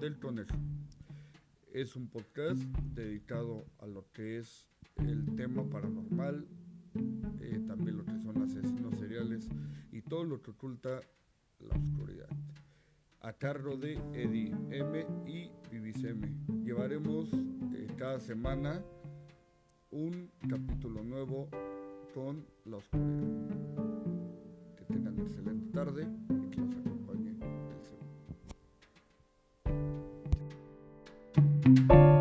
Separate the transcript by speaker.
Speaker 1: del tonel. Es un podcast dedicado a lo que es el tema paranormal, eh, también lo que son asesinos seriales y todo lo que oculta la oscuridad. A cargo de Eddie M y M. Llevaremos eh, cada semana un capítulo nuevo con la oscuridad. Que tengan excelente tarde y que